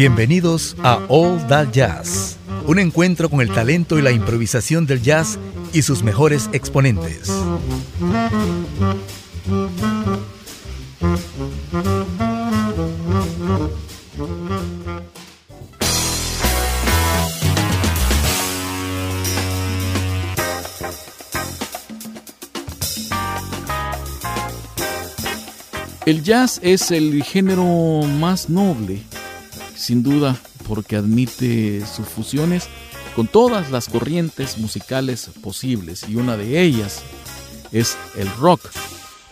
Bienvenidos a All That Jazz, un encuentro con el talento y la improvisación del jazz y sus mejores exponentes. El jazz es el género más noble sin duda porque admite sus fusiones con todas las corrientes musicales posibles y una de ellas es el rock.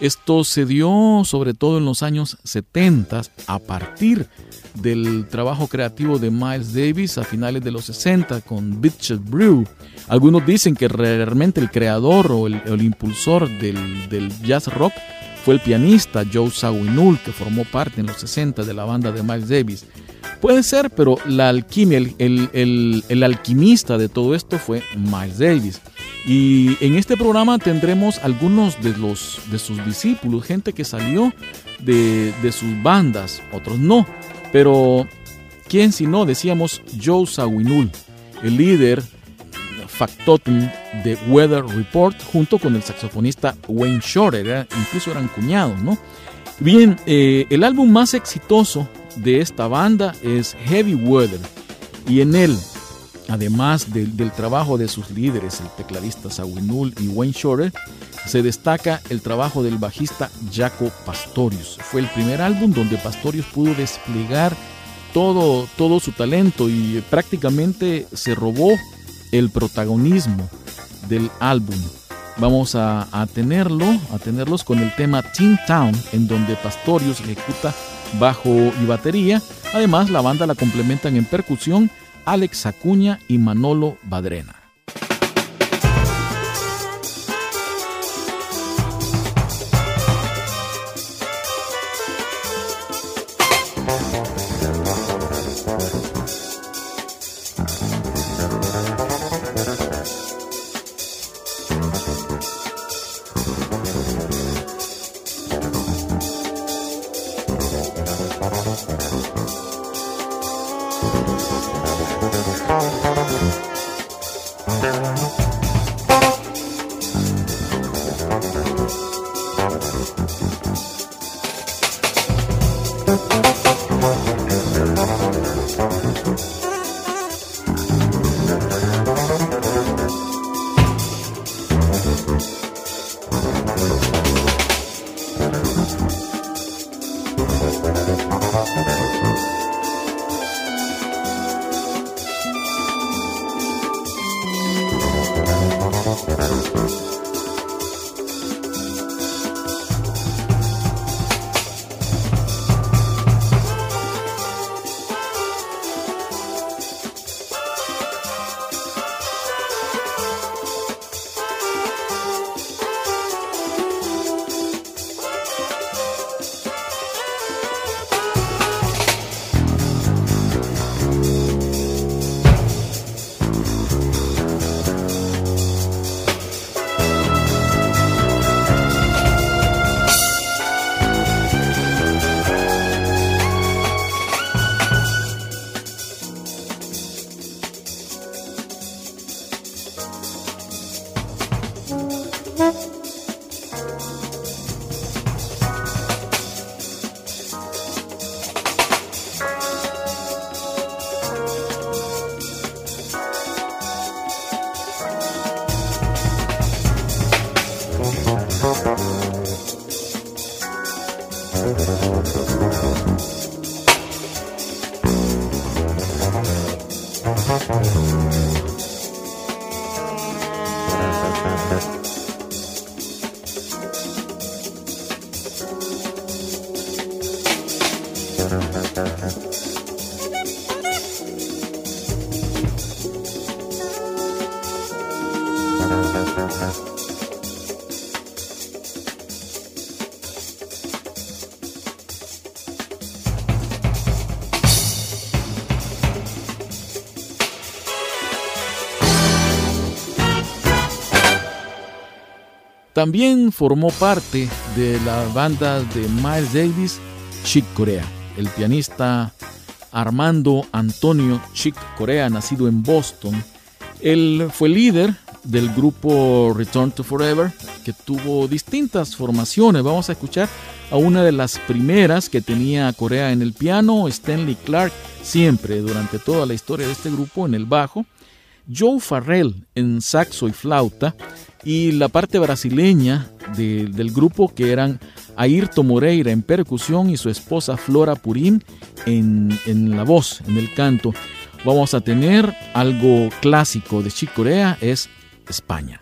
Esto se dio sobre todo en los años 70 a partir del trabajo creativo de Miles Davis a finales de los 60 con Bitched Brew. Algunos dicen que realmente el creador o el, impulsor del, del jazz rock fue el pianista Joe Zawinul, que formó parte en los 60 de la banda de Miles Davis. Puede ser, pero la alquimia, el, alquimista de todo esto fue Miles Davis. Y en este programa tendremos algunos de, los, de sus discípulos, gente que salió de, sus bandas, otros no. Pero, ¿quién si no? Decíamos Joe Zawinul, el líder factotum de Weather Report, junto con el saxofonista Wayne Shorter, incluso eran cuñados, ¿no? Bien, eh, el álbum más exitoso de esta banda es Heavy Weather y en él, además del trabajo de sus líderes, el tecladista Sawinul y Wayne Shorter, se destaca el trabajo del bajista Jaco Pastorius. Fue el primer álbum donde Pastorius pudo desplegar todo, todo su talento y prácticamente se robó el protagonismo del álbum. Vamos a, tenerlo, a tenerlos con el tema Teen Town, en donde Pastorius ejecuta bajo y batería. Además, la banda la complementan en percusión Alex Acuña y Manolo Badrena. También formó parte de la banda de Miles Davis, Chick Corea. El pianista Armando Antonio Chick Corea, nacido en Boston, él fue líder del grupo Return to Forever, que tuvo distintas formaciones. Vamos a escuchar a una de las primeras que tenía Corea en el piano, Stanley Clark, siempre durante toda la historia de este grupo en el bajo, Joe Farrell en saxo y flauta, y la parte brasileña del grupo que eran Ayrton Moreira en percusión y su esposa Flora Purim en, en la voz, en el canto. Vamos a tener algo clásico de Chicorea, es España.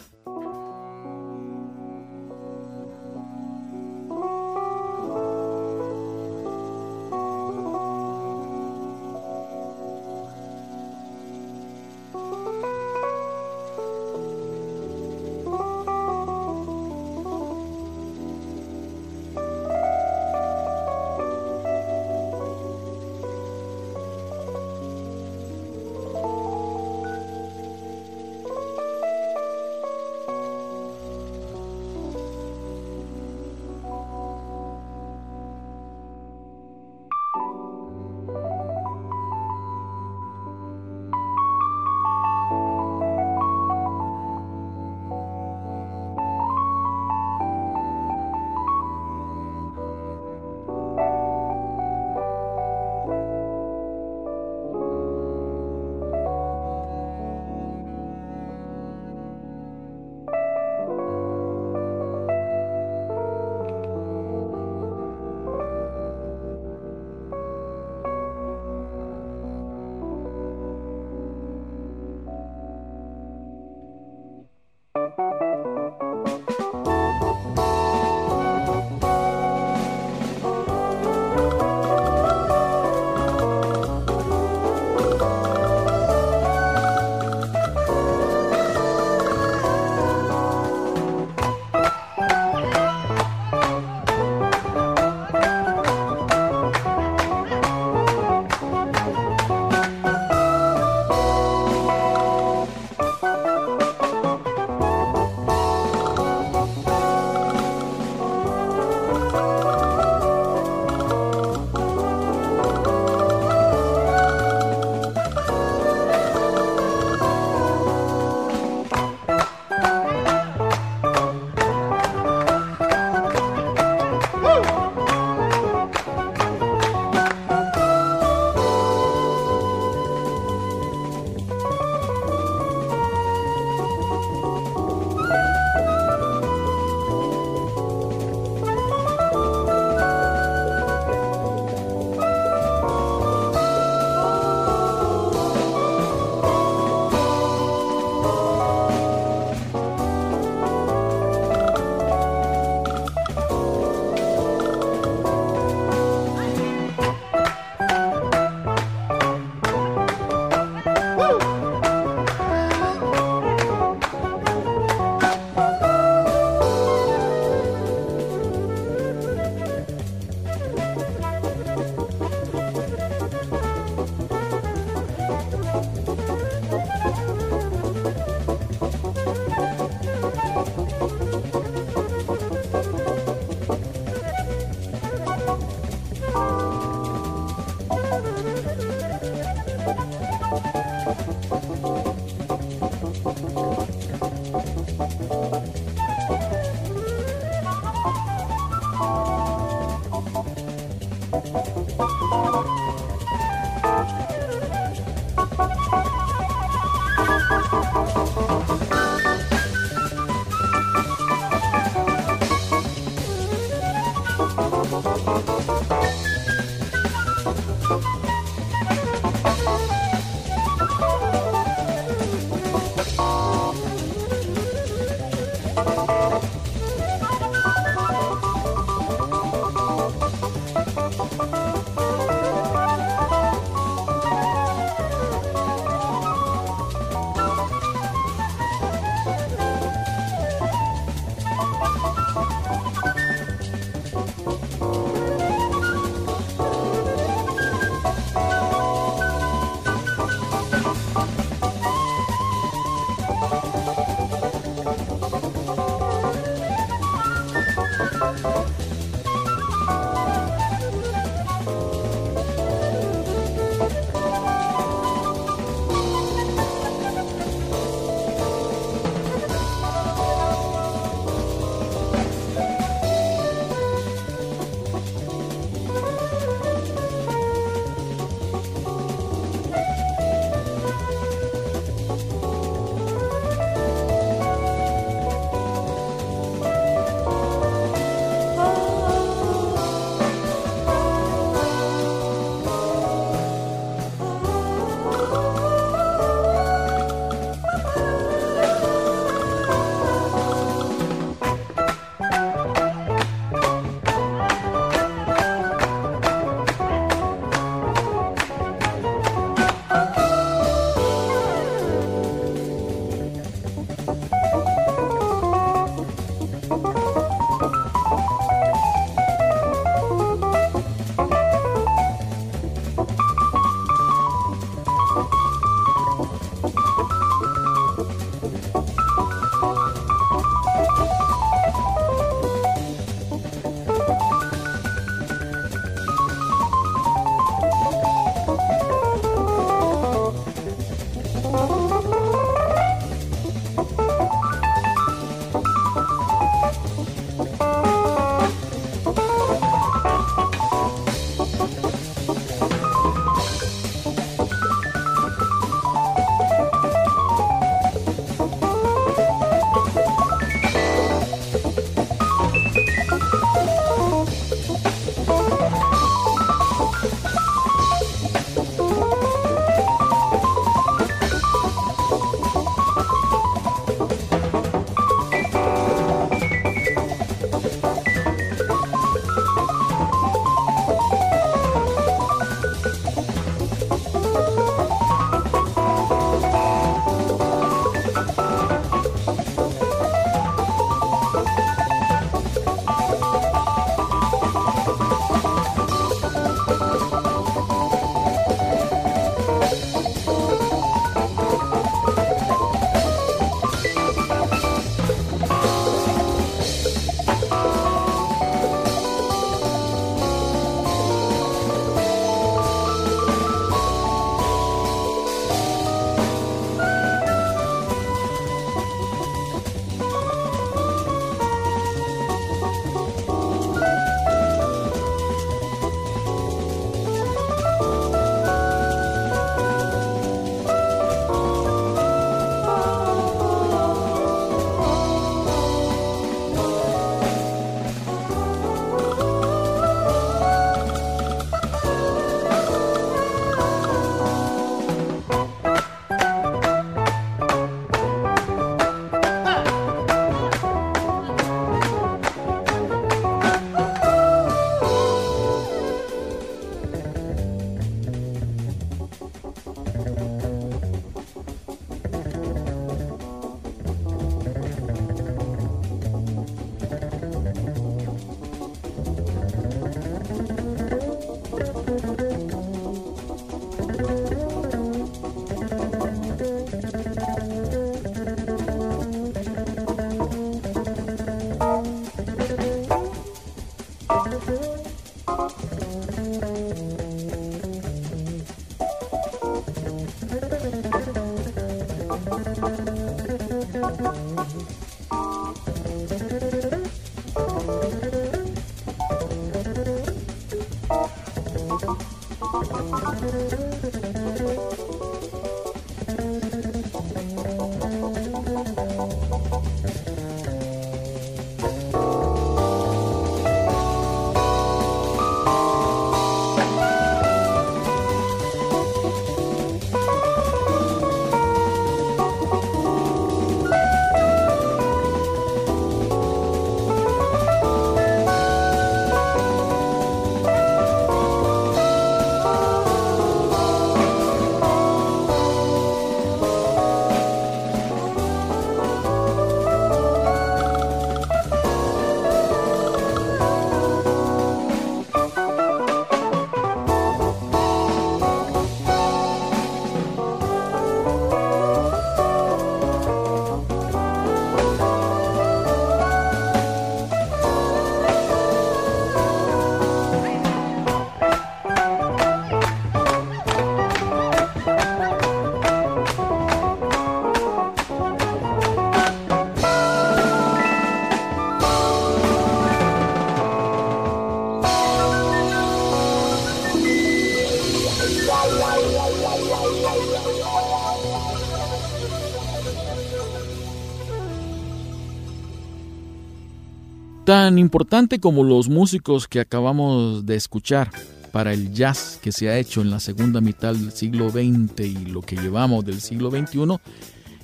Tan importante como los músicos que acabamos de escuchar para el jazz que se ha hecho en la segunda mitad del siglo XX y lo que llevamos del siglo XXI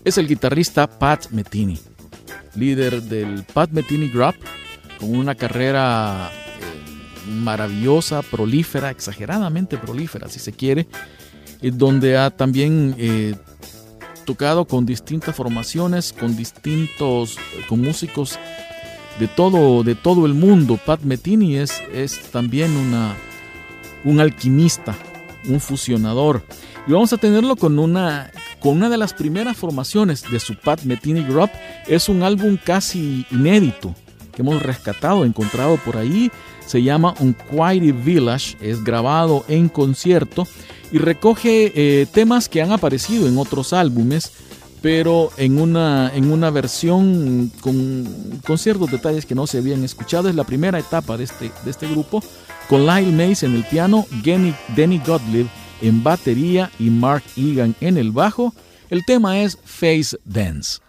es el guitarrista Pat Metheny, líder del Pat Metheny Group, con una carrera eh, maravillosa, prolífera, exageradamente prolífera si se quiere, donde ha también eh, tocado con distintas formaciones, con distintos, con músicos de todo, de todo el mundo. Pat Metini es, es también una, un alquimista, un fusionador. Y vamos a tenerlo con una, con una de las primeras formaciones de su Pat Metini Group. Es un álbum casi inédito que hemos rescatado, encontrado por ahí. Se llama Unquiety Village, es grabado en concierto y recoge eh, temas que han aparecido en otros álbumes pero en una, en una versión con, con, ciertos detalles que no se habían escuchado. Es la primera etapa de este, de este grupo, con Lyle Mays en el piano, Denny Gottlieb en batería y Mark Egan en el bajo. El tema es Face Dance.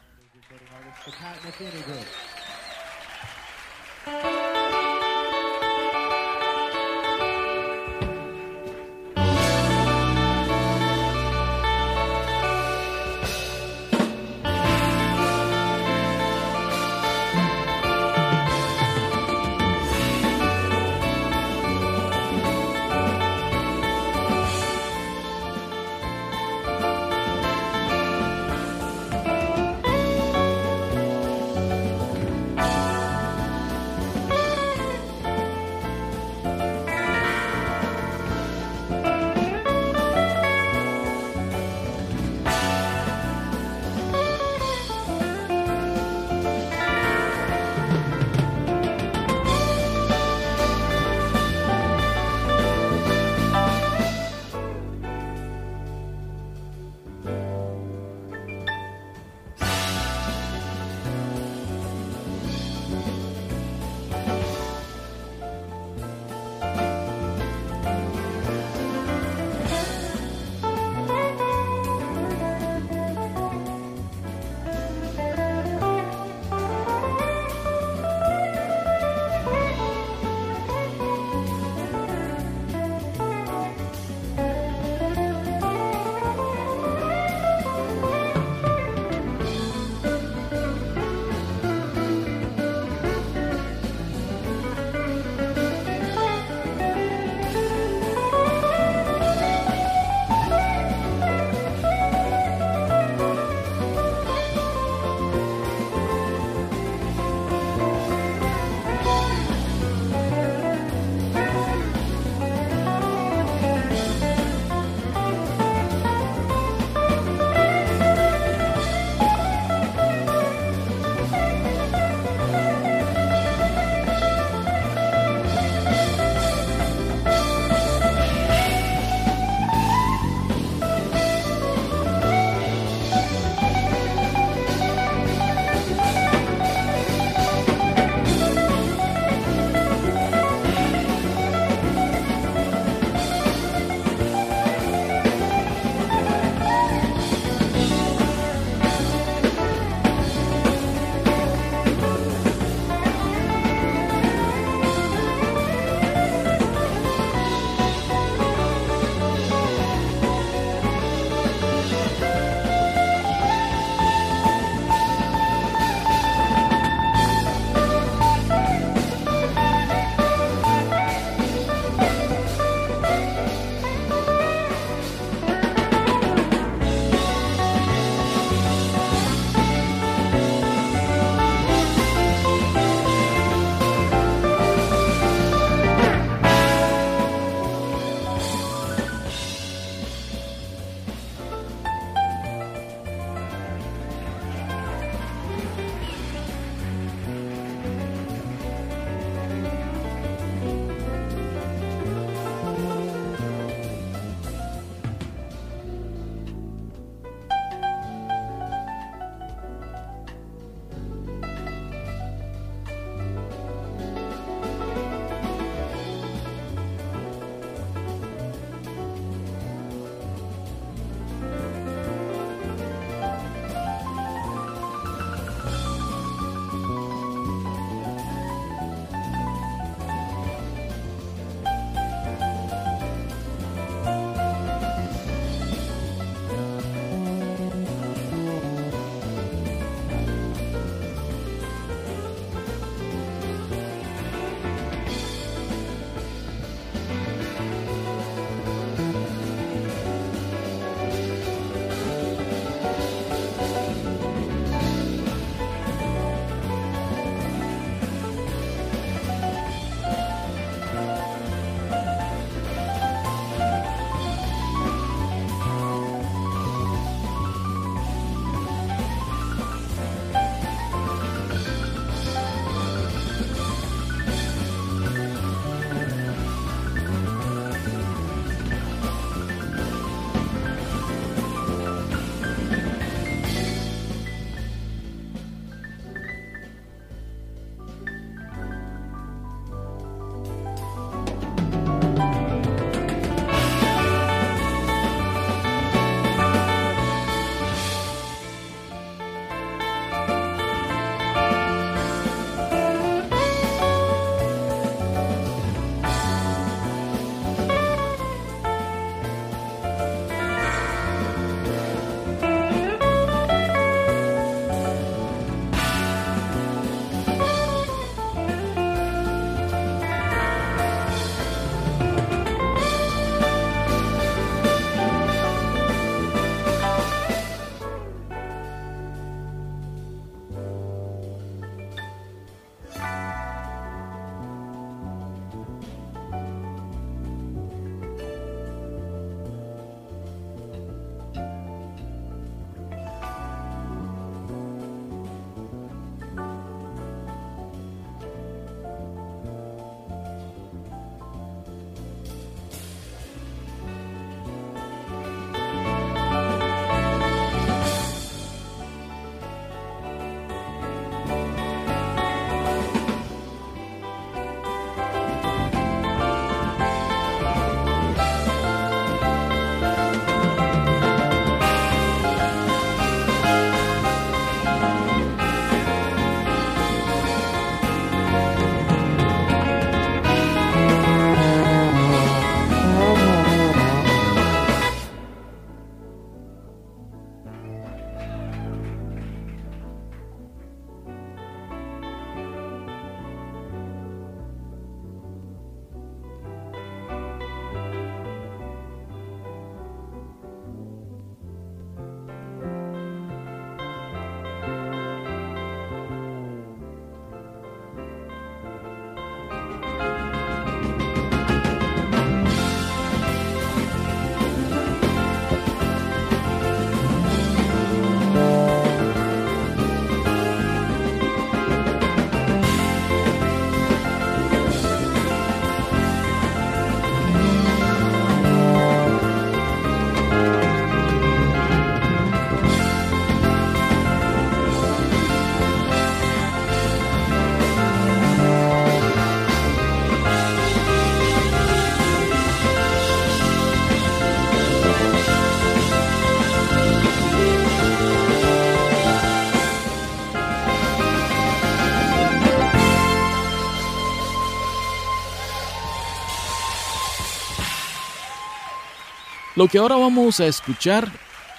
Lo que ahora vamos a escuchar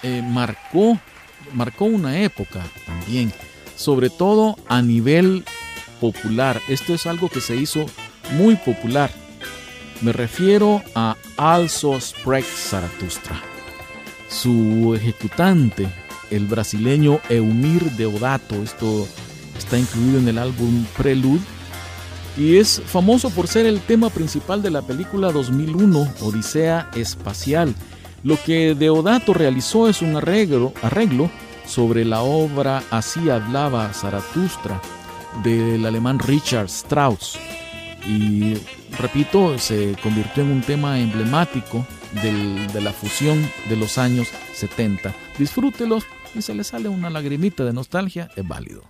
eh, marcó, marcó una época también, sobre todo a nivel popular. Esto es algo que se hizo muy popular. Me refiero a Also Sprech Zaratustra. Su ejecutante, el brasileño Eumir Deodato, esto está incluido en el álbum Prelude y es famoso por ser el tema principal de la película 2001 Odisea Espacial. Lo que Deodato realizó es un arreglo, sobre la obra Así hablaba Zaratustra del alemán Richard Strauss. Y repito, se convirtió en un tema emblemático de la fusión de los años 70. Disfrútelos y se le sale una lagrimita de nostalgia, es válido.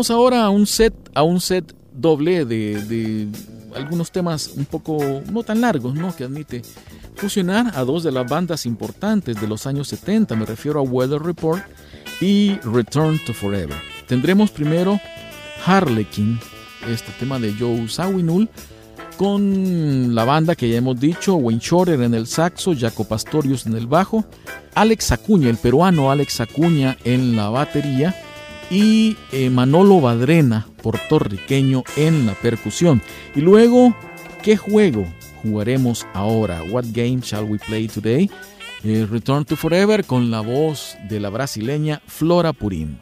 Vamos ahora a un set, a un set doble de, de algunos temas un poco no tan largos, ¿no? Que admite fusionar a dos de las bandas importantes de los años 70, me refiero a Weather Report y Return to Forever. Tendremos primero Harlequin, este tema de Joe Sawinul, con la banda que ya hemos dicho, Wayne Shorter en el saxo, Jaco Pastorius en el bajo, Alex Acuña, el peruano Alex Acuña en la batería, y eh, Manolo Badrena, puertorriqueño, en la percusión. Y luego, ¿qué juego jugaremos ahora? What game shall we play today? Eh, Return to Forever con la voz de la brasileña Flora Purim.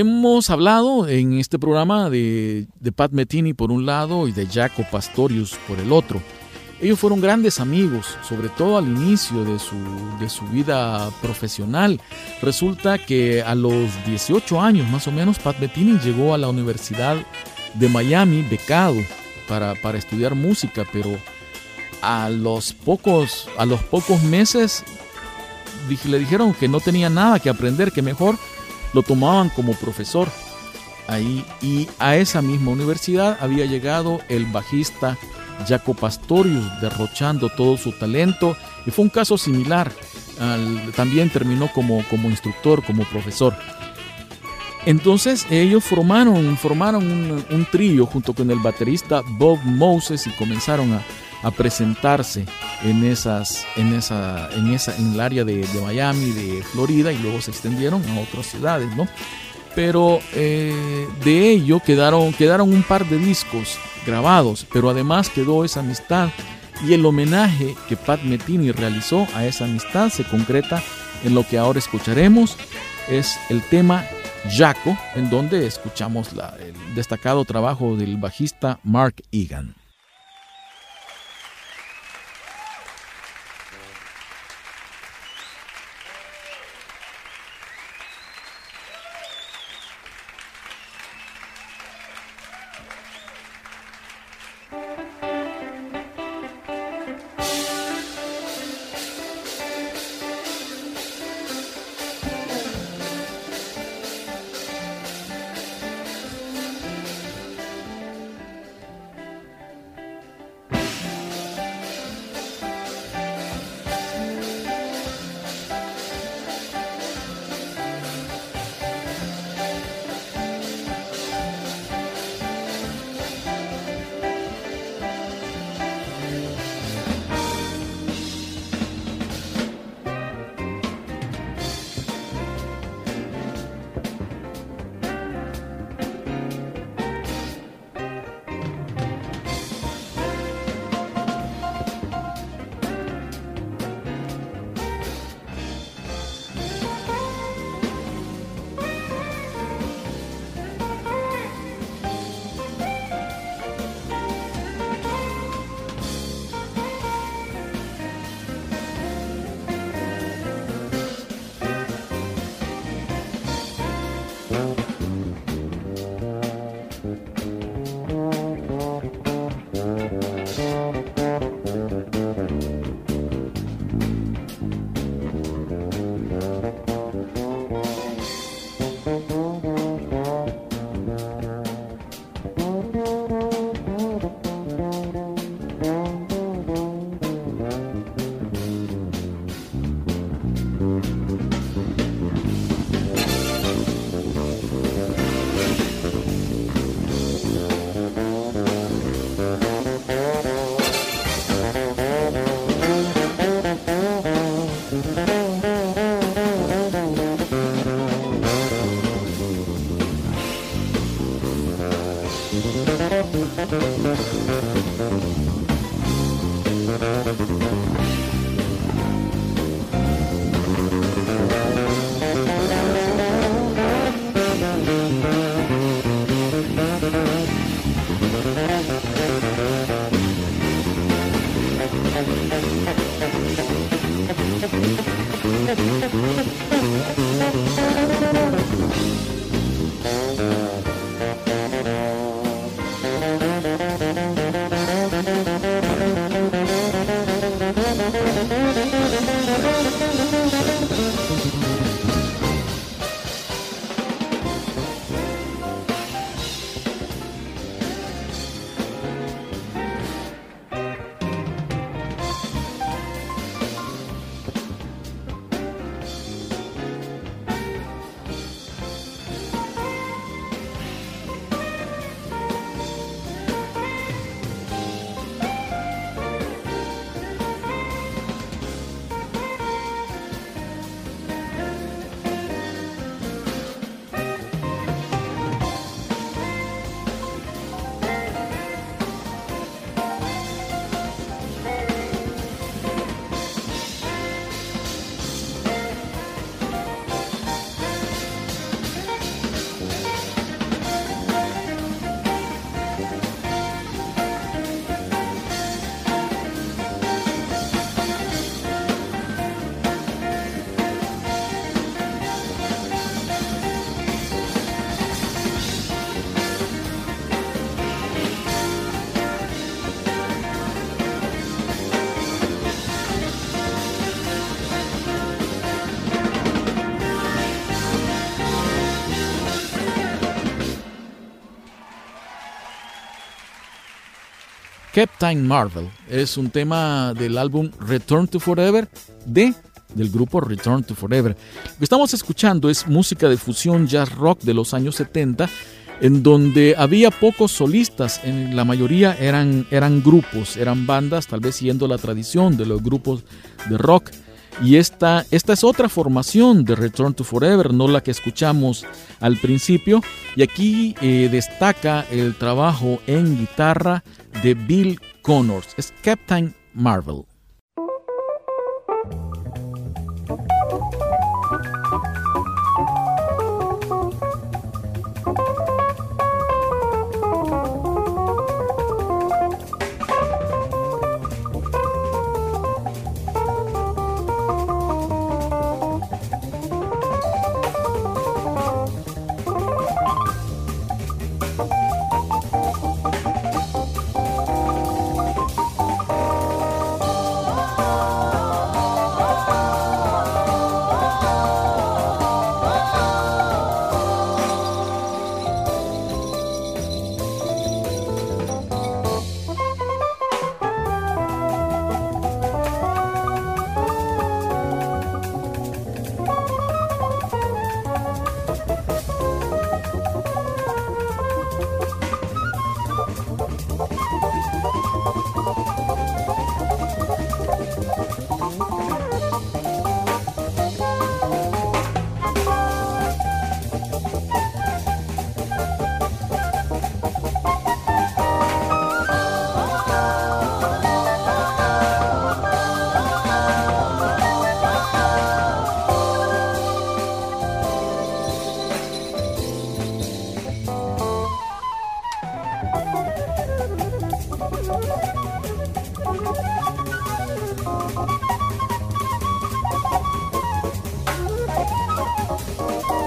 Hemos hablado en este programa de, Pat Metini por un lado y de Jaco Pastorius por el otro. Ellos fueron grandes amigos, sobre todo al inicio de su, de su vida profesional. Resulta que a los 18 años más o menos, Pat Bettini llegó a la Universidad de Miami becado para, para estudiar música, pero a los pocos, a los pocos meses le dijeron que no tenía nada que aprender, que mejor lo tomaban como profesor. Ahí, y a esa misma universidad había llegado el bajista Jaco Pastorius derrochando todo su talento y fue un caso similar. también terminó como, como instructor, como profesor. Entonces ellos formaron, formaron un, trío junto con el baterista Bob Moses y comenzaron a, presentarse en esas, en esa, en esa, en el área de, Miami, de Florida, y luego se extendieron a otras ciudades, ¿no? Pero eh, de ello quedaron, quedaron un par de discos grabados, pero además quedó esa amistad y el homenaje que Pat Metini realizó a esa amistad se concreta en lo que ahora escucharemos, es el tema Jaco, en donde escuchamos el destacado trabajo del bajista Mark Egan. Captain Marvel. Es un tema del álbum Return to Forever de del grupo Return to Forever. Lo que estamos escuchando es música de fusión jazz rock de los años 70 en donde había pocos solistas, en la mayoría eran, eran grupos, eran bandas, tal vez siguiendo la tradición de los grupos de rock. Y esta, esta es otra formación de Return to Forever, no la que escuchamos al principio. Y aquí eh, destaca el trabajo en guitarra de Bill Connors, es Captain Marvel. Bye.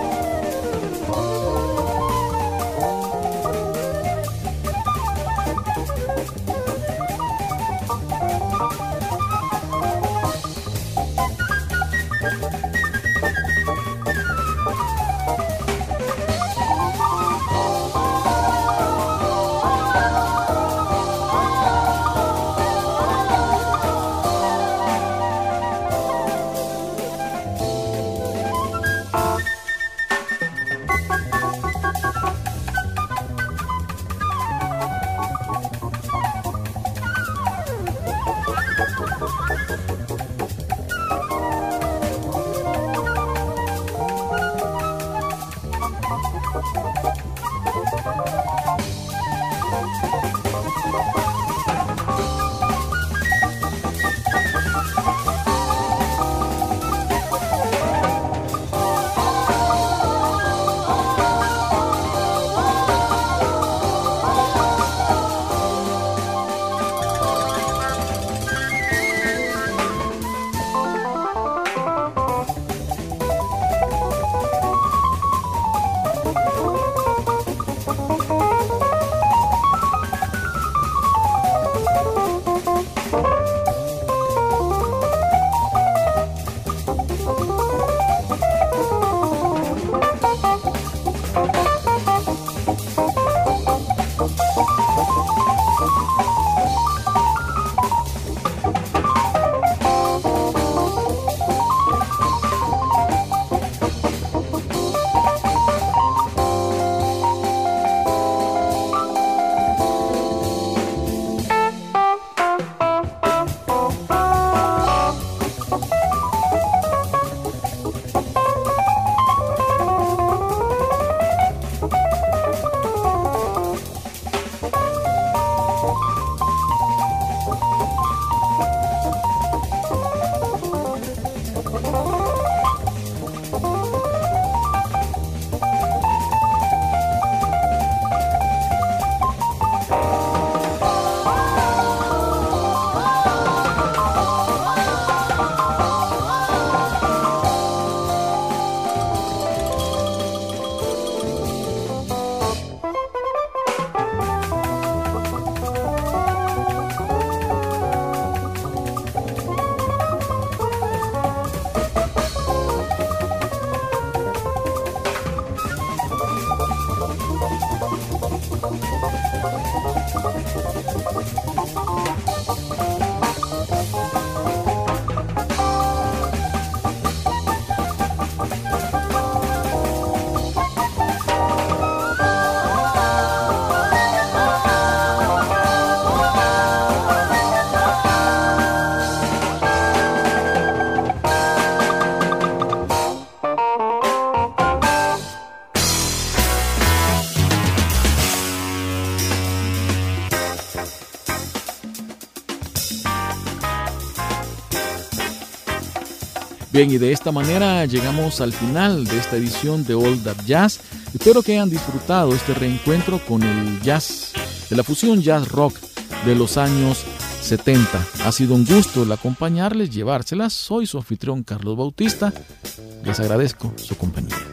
Bien, y de esta manera llegamos al final de esta edición de All That Jazz. Espero que hayan disfrutado este reencuentro con el jazz, de la fusión jazz rock de los años 70. Ha sido un gusto el acompañarles, llevárselas. Soy su anfitrión Carlos Bautista. Les agradezco su compañía.